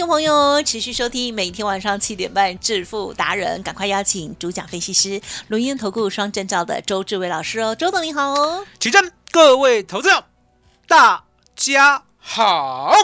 听众朋友持续收听每天晚上七点半《致富达人》，赶快邀请主讲分析师轮源投顾双证照的周志伟老师哦，周总你好哦。起正，各位投资者，大家好。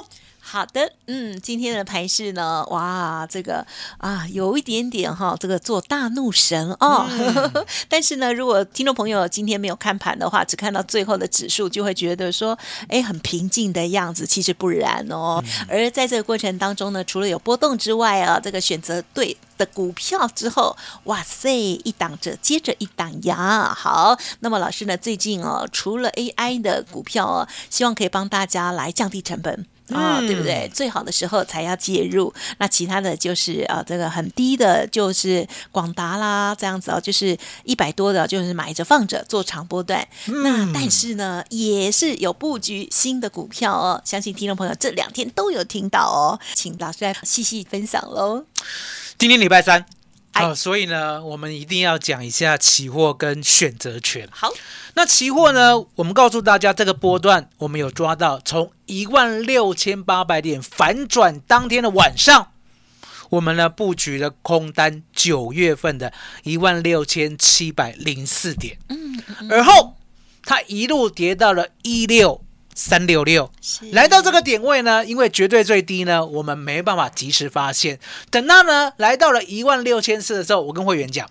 好的，嗯，今天的盘势呢，哇，这个啊，有一点点哈，这个做大怒神哦。但是呢，如果听众朋友今天没有看盘的话，只看到最后的指数，就会觉得说，哎，很平静的样子。其实不然哦。而在这个过程当中呢，除了有波动之外啊，这个选择对的股票之后，哇塞，一档着接着一档呀。好，那么老师呢，最近哦，除了 AI 的股票哦，希望可以帮大家来降低成本。啊，对不对？最好的时候才要介入。那其他的就是啊，这个很低的，就是广达啦，这样子哦，就是一百多的，就是买着放着做长波段。那但是呢，也是有布局新的股票哦。相信听众朋友这两天都有听到哦，请老师来细细分享喽。今天礼拜三。好，所以呢，我们一定要讲一下期货跟选择权。好，那期货呢，我们告诉大家，这个波段我们有抓到，从一万六千八百点反转当天的晚上，我们呢布局了空单九月份的一万六千七百零四点，嗯，而后它一路跌到了一六。三六六来到这个点位呢，因为绝对最低呢，我们没办法及时发现。等到呢来到了一万六千四的时候，我跟会员讲，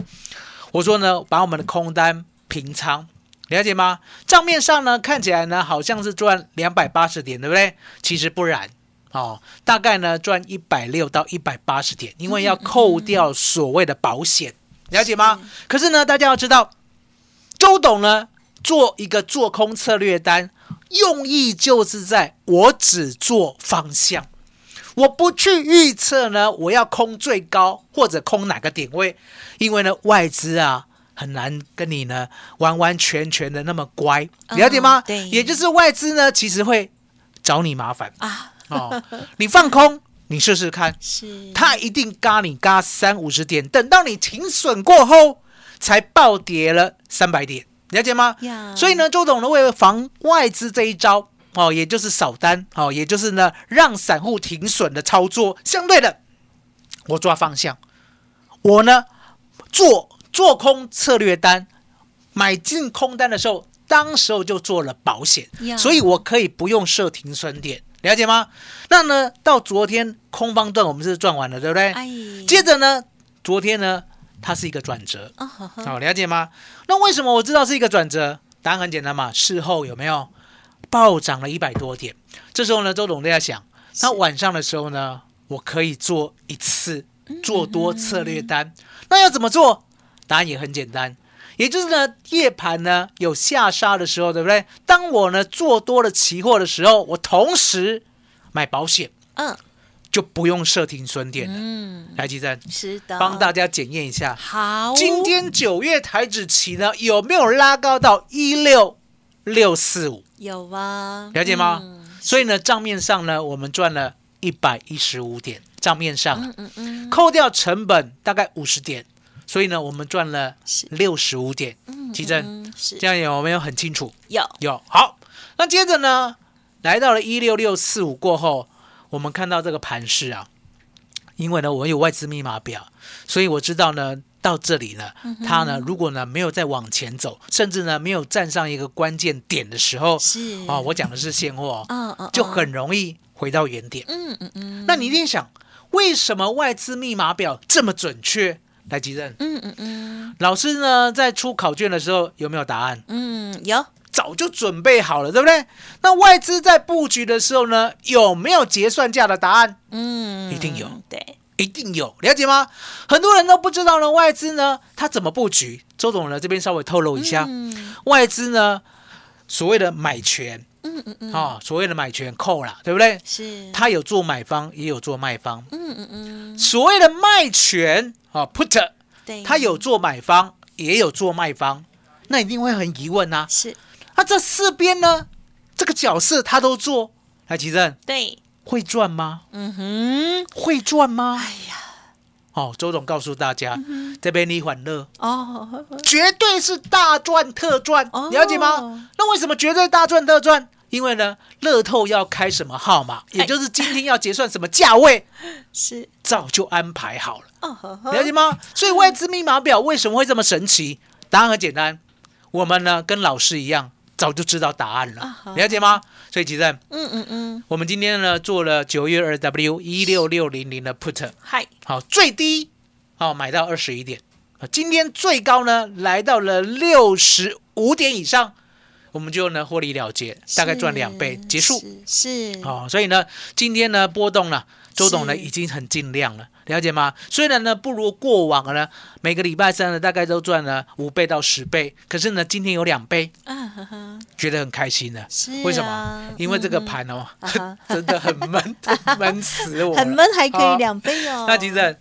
我说呢，把我们的空单平仓，了解吗？账面上呢看起来呢好像是赚两百八十点，对不对？其实不然哦，大概呢赚一百六到一百八十点，因为要扣掉所谓的保险，了解吗？可是呢，大家要知道，周董呢做一个做空策略单。用意就是在我只做方向，我不去预测呢，我要空最高或者空哪个点位，因为呢外资啊很难跟你呢完完全全的那么乖，了解吗？对，也就是外资呢其实会找你麻烦啊。哦，你放空，你试试看，是，他一定嘎你嘎三五十点，等到你停损过后才暴跌了三百点。了解吗？所以呢，周董呢为了防外资这一招哦，也就是扫单哦，也就是呢让散户停损的操作，相对的，我抓方向，我呢做做空策略单，买进空单的时候，当时候就做了保险，所以我可以不用设停损点，了解吗？那呢到昨天空方段我们是赚完了，对不对？接着呢，昨天呢。它是一个转折，好了解吗？那为什么我知道是一个转折？答案很简单嘛，事后有没有暴涨了一百多点？这时候呢，周董都在想，那晚上的时候呢，我可以做一次做多策略单，那要怎么做？答案也很简单，也就是呢，夜盘呢有下杀的时候，对不对？当我呢做多了期货的时候，我同时买保险，嗯。就不用设停损点了。嗯，台积站是的，帮大家检验一下。好，今天九月台指期呢有没有拉高到一六六四五？有啊，了解吗？所以呢，账面上呢，我们赚了一百一十五点，账面上，嗯嗯嗯，扣掉成本大概五十点，所以呢，我们赚了六十五点。嗯，奇珍，这样有没有很清楚？有有。好，那接着呢，来到了一六六四五过后。我们看到这个盘势啊，因为呢，我有外资密码表，所以我知道呢，到这里呢，它呢，如果呢没有再往前走，甚至呢没有站上一个关键点的时候，是啊，我讲的是现货，嗯嗯，就很容易回到原点。嗯嗯嗯。那你一定想，为什么外资密码表这么准确？来，吉任，嗯嗯嗯，老师呢在出考卷的时候有没有答案？嗯，有。早早就准备好了，对不对？那外资在布局的时候呢，有没有结算价的答案？嗯，一定有对，一定有，了解吗？很多人都不知道呢，外资呢它怎么布局？周总呢这边稍微透露一下，嗯外资呢所谓的买权嗯嗯嗯，啊、所谓的买权扣啦，对不对？是，他有做买方，也有做卖方。嗯嗯嗯，所谓的卖权啊，put，对，他有做买方，也有做卖方，那一定会很疑问呐、是，那、这四边呢，这个角色他都做，来，奇正对，会赚吗？嗯哼，会赚吗？哎呀，哦，周总告诉大家，嗯这边你欢乐，哦，绝对是大赚特赚，哦了解吗？那为什么绝对大赚特赚？因为呢，乐透要开什么号码，也就是今天要结算什么价位，是，早就安排好了。哦呵呵，了解吗？所以外资密码表为什么会这么神奇？答案很简单，我们呢跟老师一样，早就知道答案了啊，了解吗？所以其实嗯嗯嗯，我们今天呢做了九月二 W 一六六零零的 put，嗨，好，最低好买到二十一点，啊今天最高呢来到了六十五点以上，我们就呢获利了结，大概赚两倍结束。是，是，哦，所以呢，今天呢波动了，周董呢已经很尽量了，了解吗？虽然呢不如过往呢，每个礼拜三呢大概都赚了五倍到十倍，可是呢今天有两倍，啊呵呵，觉得很开心呢。是为什啊么？因为这个嗯盘哦，真的很闷，闷死我了。很闷，还可以哦两倍哦。那其实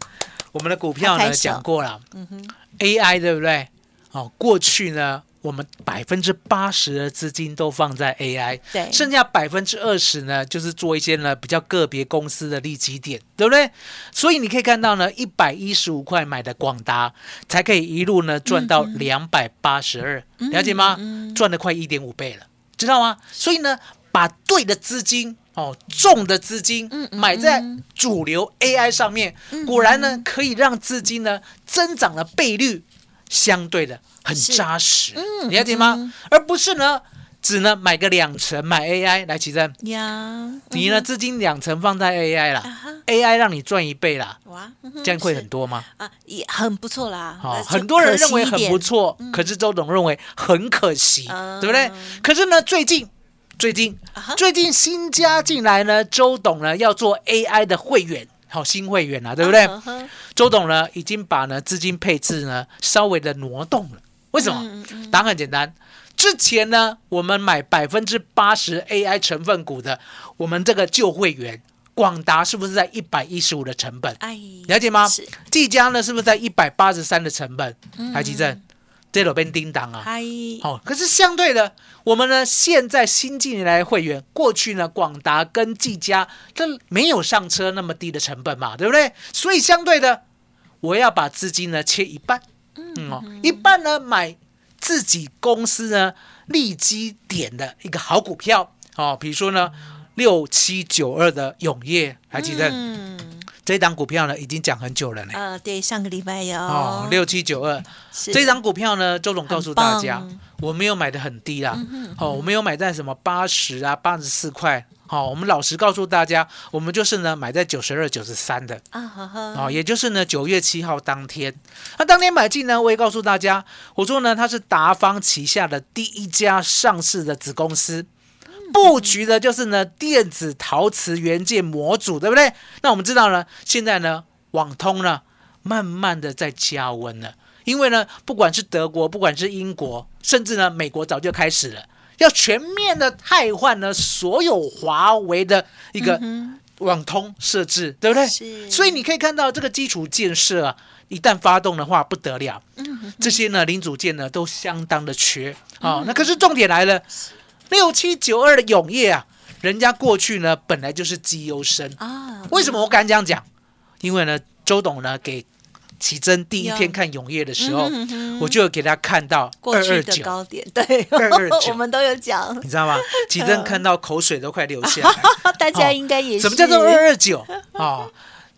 我们的股票呢讲过了嗯哼，，AI 对不对？哦，过去呢我们百分之八十的资金都放在 AI，对剩下百分之二十呢，就是做一些呢比较个别公司的利基点，对不对？所以你可以看到呢，一百一十五块买的广达，才可以一路呢赚到两百八十二，了解吗？赚了快一点五倍了，知道吗？所以呢，把对的资金。哦，重的资金买在主流 AI 上面，果然呢可以让资金呢增长的倍率相对的很扎实，你了解吗？而不是呢只能买个两成买 AI 来，奇珍，呀，你呢资金两成放在 AI 啦啊，AI 让你赚一倍啦，这样会很多吗？啊，也很不错啦。好、很多人认为很不错，可是周董认为很可惜，嗯对不对？可是呢，最近最近、最近新加进来呢，周董呢要做 AI 的会员，好、新会员啊，对不对？周董呢已经把呢资金配置呢稍微的挪动了，为什么？嗯答案很简单。之前呢，我们买百分之八十 AI 成分股的，我们这个旧会员广达是不是在一百一十五的成本？哎，了解吗是？技嘉呢是不是在一百八十三的成本？台积电这里边叮当啊，嗨，好、可是相对的，我们呢现在新进来的会员，过去呢广达跟技嘉这没有上车那么低的成本嘛，对不对？所以相对的，我要把资金呢切一半，嗯哦，一半呢买自己公司呢利基点的一个好股票哦，比如说呢六七九二的永业，还记得、嗯，这档股票呢已经讲很久了呢。呃，对，上个礼拜有。哦，六七九二。是。这张股票呢，周总告诉大家，我没有买的很低啦，哦，我没有买在什么八十啊、八十四块，好、我们老实告诉大家，我们就是呢买在九十二、九十三的，啊也就是呢九月七号当天，那当天买进呢，我也告诉大家，我说呢它是达方旗下的第一家上市的子公司。布局的就是呢电子陶瓷元件模组，对不对？那我们知道呢，现在呢网通呢慢慢的在加温了，因为呢不管是德国，不管是英国，甚至呢美国早就开始了，要全面的汰换呢所有华为的一个网通设置，对不对？所以你可以看到这个基础建设啊，一旦发动的话不得了，这些呢零组件呢都相当的缺。啊、那可是重点来了，六七九二的永业啊，人家过去呢本来就是绩优生，啊，为什么我敢这样讲？因为呢，周董呢给奇珍第一天看永业的时候，嗯哼哼我就有给他看到二二九，高点，对，二二九 我们都有讲，你知道吗？奇珍看到口水都快流下来。大家应该也是。什么叫做二二九？啊，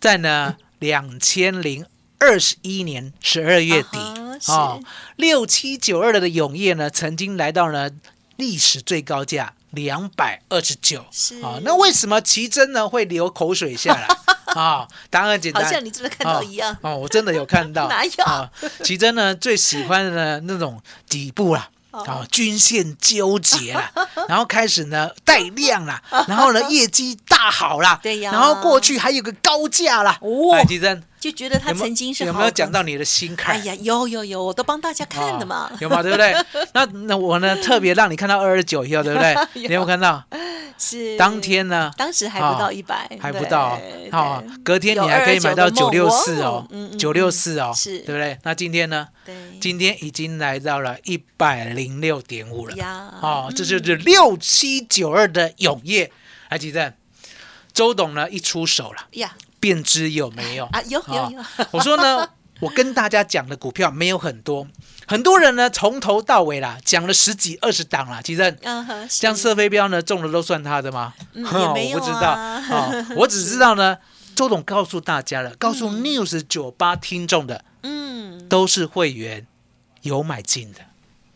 在呢两千零二十一年十二月底啊哦，六七九二的永业呢，曾经来到呢历史最高价两百二十九。是啊，那为什么奇珍呢会流口水下来？啊，答案很简单，好像你真的看到一样。哦。哦，我真的有看到。哪有啊？奇珍呢最喜欢的呢那种底部啦。啊，均线纠结啦，然后开始呢带量啦，然后呢业绩大好啦，对呀然后过去还有个高价啦，哦哎，吉珍就觉得它有没有曾经是有没有讲到你的心坎？哎呀，有有有，我都帮大家看的嘛哦。有吗？对不对？那那我呢特别让你看到二十九以后，对不对？你有没有看到？是当天呢当时还不到一百，还不到对哦，隔天你有还可以买到九六四哦九六四哦，是对不对？那今天呢？对今天已经来到了一百零六点五了。呀，哦，这就是六七九二的永业。来，吉正，周董呢一出手了，呀便知有没有啊，有有哦有，我说呢，我跟大家讲的股票没有很多，很多人呢从头到尾啦讲了十几二十档啦，其实。嗯哼，像是射飞镖呢，中了都算他的吗？我不知道 啊哦，我只知道呢，周董告诉大家了，告诉 News 九八听众的嗯都是会员有买进的，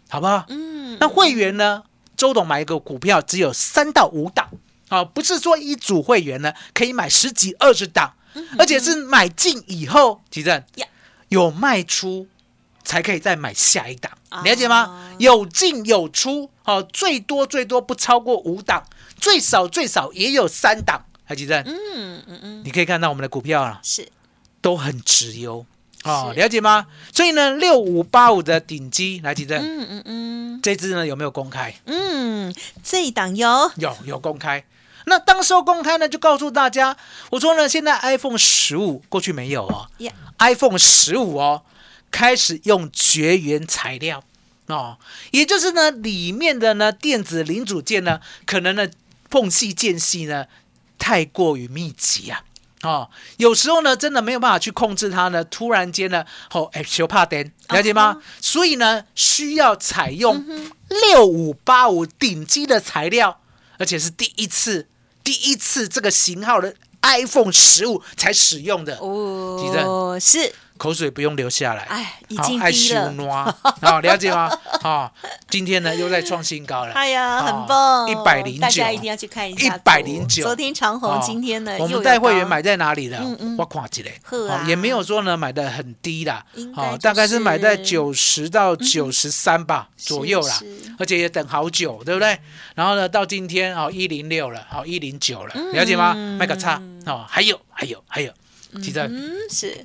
好不好？嗯，那会员呢？周董买一个股票只有三到五档，啊，不是说一组会员呢可以买十几二十档，而且是买进以后，吉正有卖出才可以再买下一档，啊了解吗？有进有出，哦，最多最多不超过五档，最少最少也有三档，还吉正，嗯嗯嗯，你可以看到我们的股票啊，是都很直优。哦，了解吗？所以呢，六五八五的顶基来吉正，嗯嗯嗯这支呢有没有公开？嗯，这一档有有有公开。那当时候公开呢，就告诉大家，我说呢，现在 iPhone 十五过去没有哦呀，，iPhone 十五哦，开始用绝缘材料哦，也就是呢，里面的呢电子零组件呢，可能呢缝隙间隙呢太过于密集啊。哦，有时候呢，真的没有办法去控制它呢。突然间呢，哦，哎，修怕灯，了解吗？所以呢，需要采用六五八五顶级的材料，而且是第一次，第一次这个型号的 iPhone 十五才使用的，哦，是，口水不用流下来。哎，已经低了，挪，好了解吗？好，今天呢又在创新高了。哎呀，哦很棒，一百零九。大家一定要去看一下。一百零九。昨天长虹，哦今天呢，我们带会员买在哪里的？嗯嗯。我看起来，呵啊。也没有说呢买的很低啦。应，该哦，就大概是买在九十到九十三吧左右啦。而且也等好久，对不对？然后呢，到今天哦一零六了，好一零九了，了解吗？卖个差。哦，还有还有还有，记得。嗯，是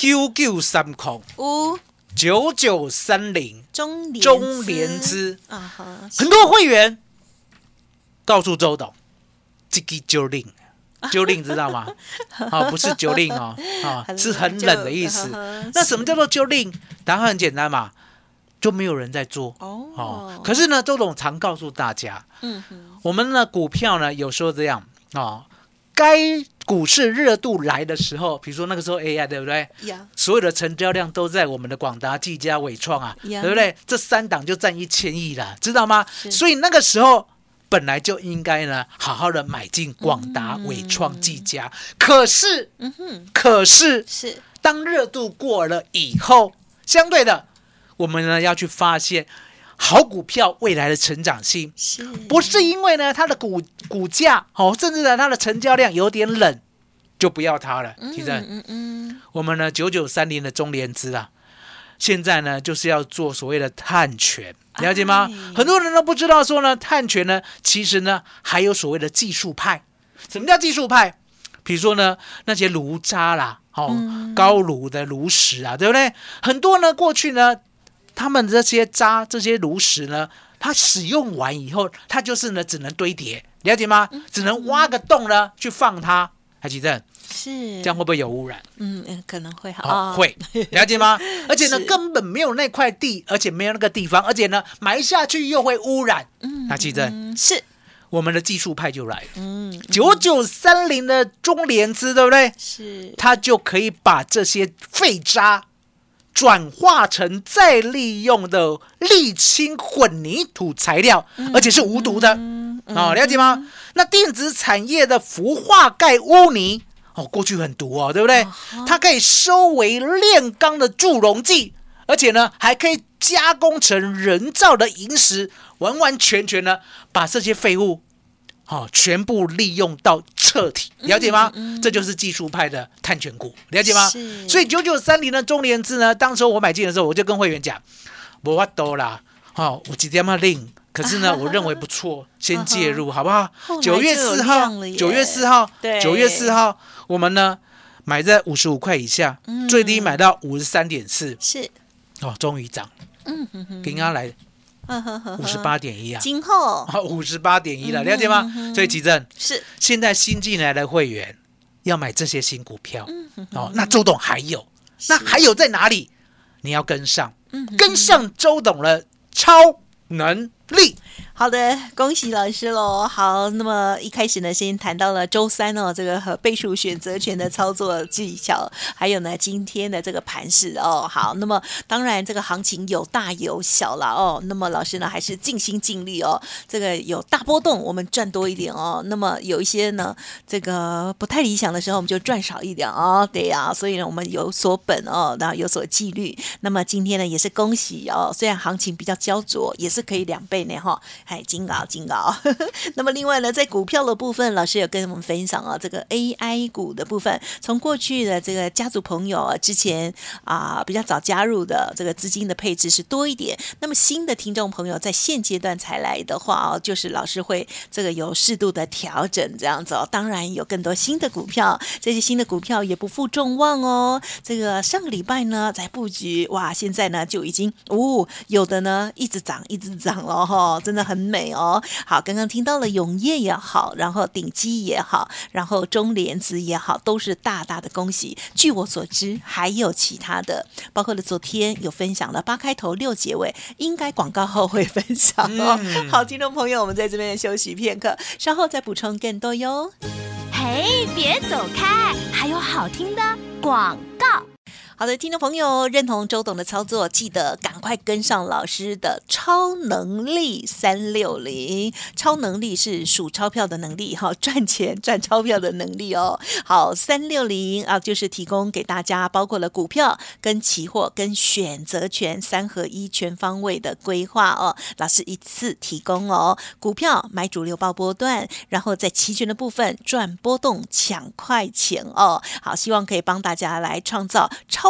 九九三空五九九三零中联中联资。啊哈，很多会员告诉周董，这个九令，九令知道吗？啊，不是九令哦，啊、是很冷的意思。那什么叫做九令？答案很简单嘛，就没有人在做。哦哦，可是呢，周董常告诉大家，嗯，我们呢股票呢有时候这样哦，该股市热度来的时候，比如说那个时候 AI 对不对？呀，所有的成交量都在我们的广达、技嘉、伟创啊，呀对不对？这三档就占一千亿了，知道吗？所以那个时候本来就应该呢，好好的买进广达、伟创、技嘉。可是，嗯哼，可是是当热度过了以后，相对的，我们呢要去发现好股票未来的成长性。是，不是因为呢它的股股价哦，甚至呢它的成交量有点冷，就不要它了。其实、嗯嗯我们呢九九三零的中联资啊，现在呢就是要做所谓的碳权，了解吗？哎很多人都不知道说呢，碳权呢其实呢还有所谓的技术派。什么叫技术派？比如说呢那些炉渣啦，哦、高炉的炉石啊，对不对？很多呢过去呢他们这些渣这些炉石呢，它使用完以后，它就是呢只能堆叠，了解吗？只能挖个洞呢去放它。海奇正是这样会不会有污染？嗯嗯，可能会好会，了解吗？而且呢，根本没有那块地，而且没有那个地方，而且呢，埋下去又会污染。嗯，海奇正嗯是，我们的技术派就来了，嗯九九三零的中联资，对不对？是，它就可以把这些废渣转化成再利用的沥青混凝土材料，而且是无毒的。嗯哦，了解吗？那电子产业的氟化钙污泥，哦，过去很毒哦，对不对？它可以收为炼钢的助溶剂，而且呢，还可以加工成人造的萤石，完完全全呢，把这些废物。哦，全部利用到彻底，了解吗？这就是技术派的探权股，了解吗？是。所以九九三零的中联资呢，当时候我买进的时候，我就跟会员讲，我法多啦，好、我几点要令？可是呢，我认为不错，先介入好不好？九月四号九月四号对，九月四号，我们呢买在五十五块以下，嗯。最低买到五十三点四，是，哦，终于涨，嗯哼哼，刚刚来五十八点一啊，今后。啊，五十八点一了，嗯了解吗？所以吉正，是。现在新进来的会员要买这些新股票。哦，那周董还有，那还有在哪里？你要跟上，跟上周董的超能力。好的，恭喜老师喽！好，那么一开始呢，先谈到了周三哦，这个和倍数选择权的操作技巧，还有呢今天的这个盘势哦。好，那么当然这个行情有大有小啦哦。那么老师呢还是尽心尽力哦，这个有大波动我们赚多一点哦。那么有一些呢这个不太理想的时候，我们就赚少一点哦。对呀、所以呢我们有所本哦，然后有所纪律。那么今天呢也是恭喜哦，虽然行情比较焦灼，也是可以两倍呢哈。哎，金高金高。那么另外呢，在股票的部分，老师有跟我们分享啊，这个 AI 股的部分，从过去的这个家族朋友啊，之前啊比较早加入的这个资金的配置是多一点。那么新的听众朋友在现阶段才来的话哦，就是老师会这个有适度的调整这样子哦。当然有更多新的股票，这些新的股票也不负众望哦。这个上个礼拜呢在布局，哇，现在呢就已经哦，有的呢一直涨一直涨了哈、真的很美哦。好，刚刚听到了永业也好，然后顶基也好，然后中联子也好，都是大大的恭喜。据我所知，还有其他的，包括了昨天有分享了八开头六结尾，应该广告后会分享哦。好，听众朋友，我们在这边休息片刻，稍后再补充更多哟。嘿，别走开，还有好听的广告。好的，听众朋友，认同周董的操作，记得赶快跟上老师的超能力三六零。超能力是数钞票的能力，哈，赚钱赚钞票的能力哦。好，三六零啊，就是提供给大家，包括了股票、跟期货、跟选择权三合一全方位的规划哦。老师一次提供哦，股票买主流报波段，然后在期权的部分赚波动抢快钱哦。好，希望可以帮大家来创造超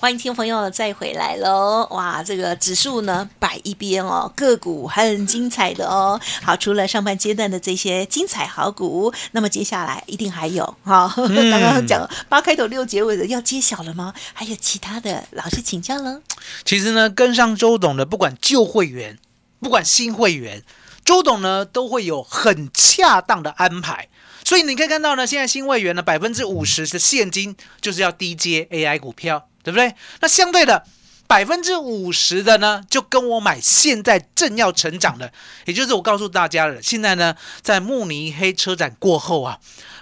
欢迎听众朋友再回来喽！哇，这个指数呢摆一边哦，个股很精彩的哦。好，除了上半阶段的这些精彩好股，那么接下来一定还有哈。刚刚讲八开头六结尾的要揭晓了吗？还有其他的，老师请教了。其实呢，跟上周董的，不管旧会员，不管新会员，周董呢都会有很恰当的安排。所以你可以看到呢，现在新会员呢，百分之五十的现金就是要低接 AI 股票，对不对？那相对的百分之五十的呢，就跟我买现在正要成长的，也就是我告诉大家了，现在呢，在慕尼黑车展过后啊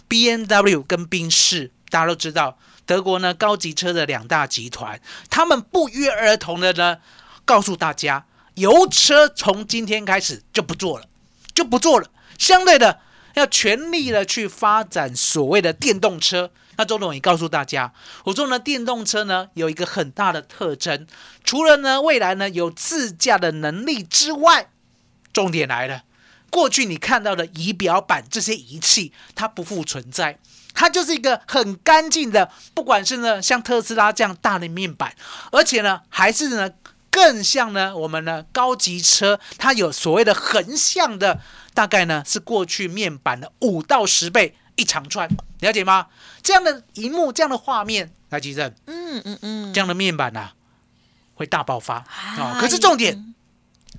，B N W 跟宾士，大家都知道，德国呢高级车的两大集团，他们不约而同的呢，告诉大家，油车从今天开始就不做了，就不做了。相对的，要全力的去发展所谓的电动车。那周董也告诉大家，我说呢，电动车呢有一个很大的特征，除了呢未来呢有自驾的能力之外，重点来了，过去你看到的仪表板这些仪器，它不复存在。它就是一个很干净的，不管是呢像特斯拉这样大的面板，而且呢还是呢更像呢我们呢高级车，它有所谓的横向的，大概呢是过去面板的五到十倍一长串，了解吗？这样的荧幕，这样的画面，来吉正，嗯嗯嗯，这样的面板呐、会大爆发啊哦。可是重点，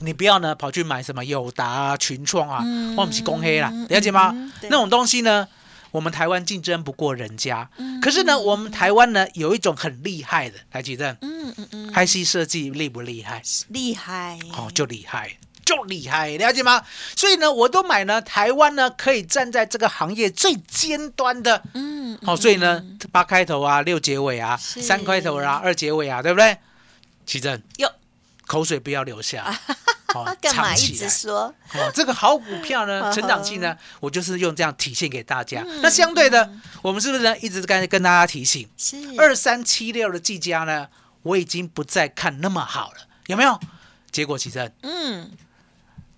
你不要呢跑去买什么友达啊、群创啊，嗯或者是公黑啦，了解吗？嗯那种东西呢，我们台湾竞争不过人家。嗯可是呢，我们台湾呢有一种很厉害的，来吉正嗯嗯嗯，，IC 设计厉不厉害？厉害哦，就厉害。就厉害，了解吗？所以呢，我都买呢，台湾呢可以站在这个行业最尖端的，嗯，好、所以呢，八开头啊，六结尾啊，三开头啊，二结尾啊，对不对？奇正，哟，口水不要流下，好 干嘛一直说？哦，这个好股票呢，嗯 成长性呢，我就是用这样体现给大家。那相对的，我们是不是呢一直跟跟大家提醒，是。二三七六的技嘉呢，我已经不再看那么好了，有没有？结果其实嗯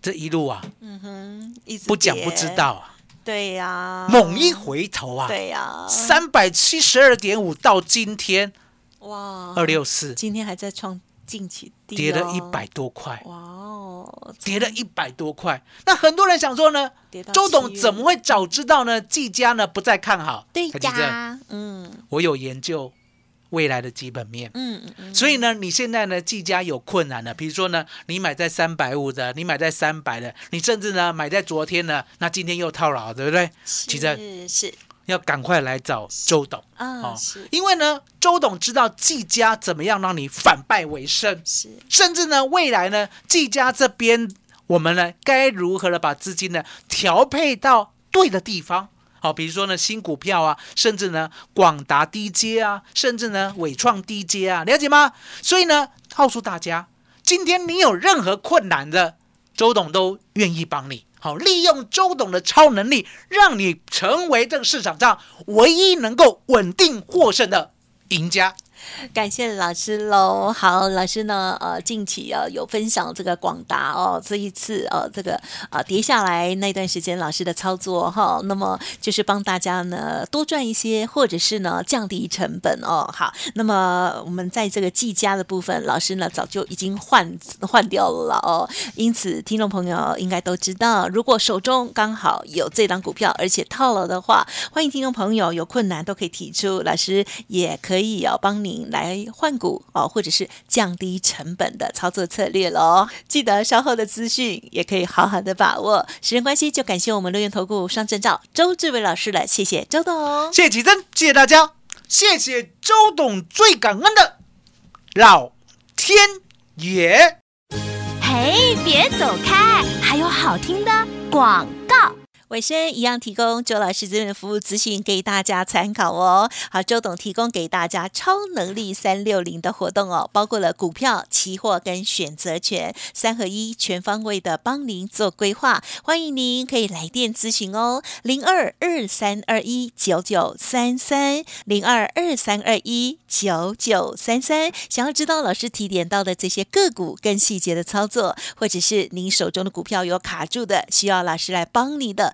这一路啊，嗯哼，不讲不知，道啊，对呀，猛一回头啊，对呀，三百七十二点五到今天哇，二六四，今天还在创近期低、哦，跌了一百，多块，哇哦，跌了一百多块。那很多人想说呢，周董怎么会早知道呢？技嘉呢？不再看好？对呀，嗯。我有研究未来的基本面。嗯嗯嗯，所以呢，你现在呢，技嘉有困难了。比如说呢，你买在三百五的，你买在三百的，你甚至呢买在昨天呢，那今天又套牢，对不对？其实是是要赶快来找周董啊，是因为呢，周董知道技家怎么样让你反败为胜，是甚至呢，未来呢，技嘉这边我们呢该如何的把资金呢调配到对的地方。好，比如说呢，新股票啊，甚至呢，广达低阶啊，甚至呢，伟创低阶啊，了解吗？所以呢，告诉大家，今天你有任何困难的，周董都愿意帮你。好，利用周董的超能力，让你成为这个市场上唯一能够稳定获胜的赢家。感谢老师喽。好，老师呢，呃，近期呃有分享这个广达哦，这一次呃这个呃跌下来那段时间老师的操作哈，那么就是帮大家呢多赚一些，或者是呢降低成本哦。好，那么我们在这个技嘉的部分，老师呢早就已经换换掉了哦，因此听众朋友应该都知道，如果手中刚好有这档股票，而且套了的话，欢迎听众朋友有困难都可以提出，老师也可以哦帮你您来换股哦，或者是降低成本的操作策略喽。记得稍后的资讯也可以好好的把握。时间关系，就感谢我们乐园投顾双证照周志伟老师了，谢谢周董。谢谢奇珍，谢谢大家，谢谢周董，最感恩的老天爷。嘿，别走开，还有好听的广告。尾声一样提供周老师这边的服务资讯给大家参考哦。好，周董提供给大家超能力三六零的活动哦，包括了股票、期货跟选择权三合一，全方位的帮您做规划。欢迎您可以来电咨询哦，零二二三二一九九三三零二二三二一九九三三。想要知道老师提点到的这些个股跟细节的操作，或者是您手中的股票有卡住的，需要老师来帮你的。